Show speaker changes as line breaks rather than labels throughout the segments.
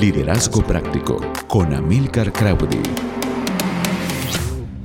Liderazgo Práctico con Amilcar Crowdy.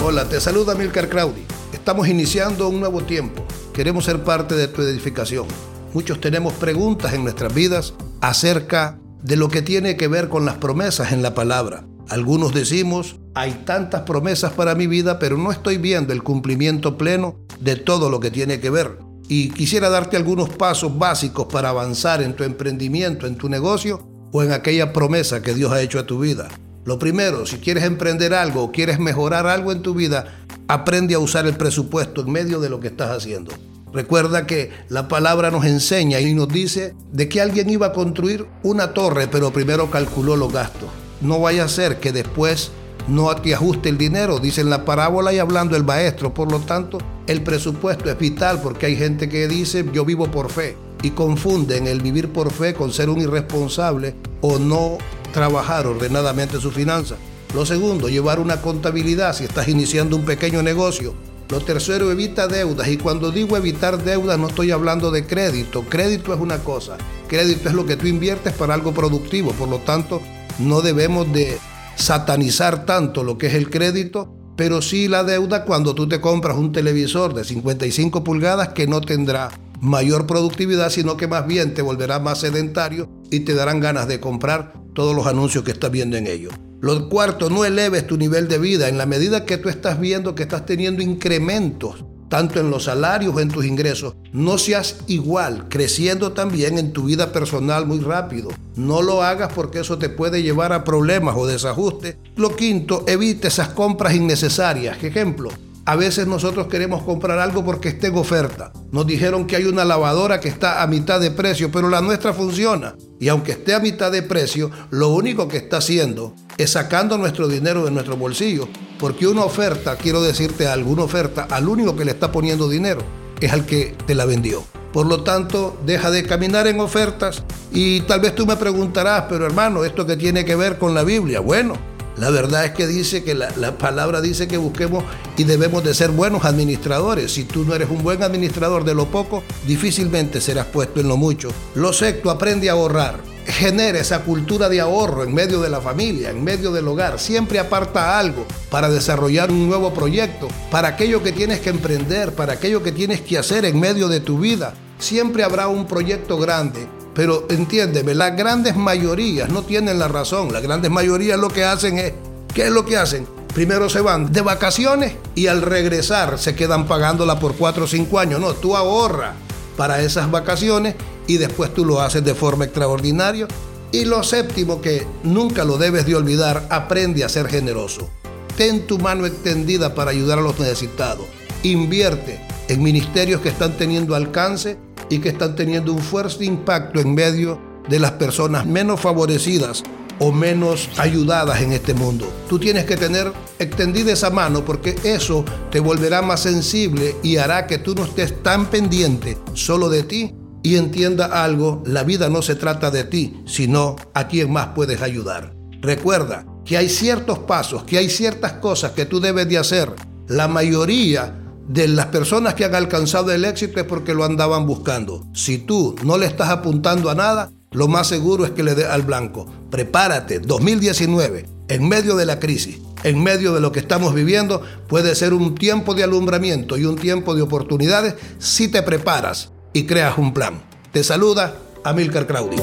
Hola, te saluda Amilcar Crowdy. Estamos iniciando un nuevo tiempo. Queremos ser parte de tu edificación. Muchos tenemos preguntas en nuestras vidas acerca de lo que tiene que ver con las promesas en la palabra. Algunos decimos, hay tantas promesas para mi vida, pero no estoy viendo el cumplimiento pleno de todo lo que tiene que ver. Y quisiera darte algunos pasos básicos para avanzar en tu emprendimiento, en tu negocio o en aquella promesa que Dios ha hecho a tu vida. Lo primero, si quieres emprender algo o quieres mejorar algo en tu vida, aprende a usar el presupuesto en medio de lo que estás haciendo. Recuerda que la palabra nos enseña y nos dice de que alguien iba a construir una torre, pero primero calculó los gastos. No vaya a ser que después no te ajuste el dinero, dice la parábola y hablando el maestro. Por lo tanto, el presupuesto es vital porque hay gente que dice yo vivo por fe y confunden el vivir por fe con ser un irresponsable o no trabajar ordenadamente su finanza. Lo segundo, llevar una contabilidad si estás iniciando un pequeño negocio. Lo tercero, evita deudas. Y cuando digo evitar deudas no estoy hablando de crédito. Crédito es una cosa. Crédito es lo que tú inviertes para algo productivo. Por lo tanto, no debemos de satanizar tanto lo que es el crédito, pero sí la deuda cuando tú te compras un televisor de 55 pulgadas que no tendrá mayor productividad, sino que más bien te volverá más sedentario y te darán ganas de comprar todos los anuncios que estás viendo en ellos. Lo cuarto, no eleves tu nivel de vida en la medida que tú estás viendo que estás teniendo incrementos tanto en los salarios o en tus ingresos. No seas igual, creciendo también en tu vida personal muy rápido. No lo hagas porque eso te puede llevar a problemas o desajustes. Lo quinto, evite esas compras innecesarias. Ejemplo, a veces nosotros queremos comprar algo porque esté en oferta. Nos dijeron que hay una lavadora que está a mitad de precio, pero la nuestra funciona. Y aunque esté a mitad de precio, lo único que está haciendo es sacando nuestro dinero de nuestro bolsillo. Porque una oferta, quiero decirte alguna oferta, al único que le está poniendo dinero es al que te la vendió. Por lo tanto, deja de caminar en ofertas y tal vez tú me preguntarás, pero hermano, ¿esto qué tiene que ver con la Biblia? Bueno, la verdad es que dice que la, palabra dice que busquemos y debemos de ser buenos administradores. Si tú no eres un buen administrador de lo poco, difícilmente serás puesto en lo mucho. Lo sexto, aprende a ahorrar. Genera esa cultura de ahorro en medio de la familia, en medio del hogar. Siempre aparta algo para desarrollar un nuevo proyecto, para aquello que tienes que emprender, para aquello que tienes que hacer en medio de tu vida. Siempre habrá un proyecto grande pero entiéndeme, las grandes mayorías no tienen la razón. Las grandes mayorías lo que hacen es, ¿qué es lo que hacen? Primero se van de vacaciones y al regresar se quedan pagándola por cuatro o cinco años. No, tú ahorras para esas vacaciones y después tú lo haces de forma extraordinaria. Y lo séptimo que nunca lo debes de olvidar, aprende a ser generoso. Ten tu mano extendida para ayudar a los necesitados. Invierte en ministerios que están teniendo alcance que están teniendo un fuerte impacto en medio de las personas menos favorecidas o menos ayudadas en este mundo. Tú tienes que tener extendida esa mano porque eso te volverá más sensible y hará que tú no estés tan pendiente solo de ti y entienda algo, la vida no se trata de ti, sino a quien más puedes ayudar. Recuerda que hay ciertos pasos, que hay ciertas cosas que tú debes de hacer. La mayoría de las personas que han alcanzado el éxito es porque lo andaban buscando. Si tú no le estás apuntando a nada, lo más seguro es que le dé al blanco. Prepárate, 2019, en medio de la crisis, en medio de lo que estamos viviendo, puede ser un tiempo de alumbramiento y un tiempo de oportunidades si te preparas y creas un plan. Te saluda Amilcar Crowley.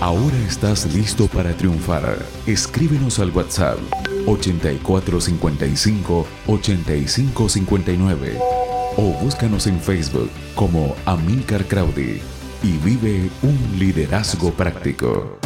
Ahora estás listo para triunfar. Escríbenos al WhatsApp 8455 8559 o búscanos en Facebook como Amilcar Crowdy y vive un liderazgo práctico.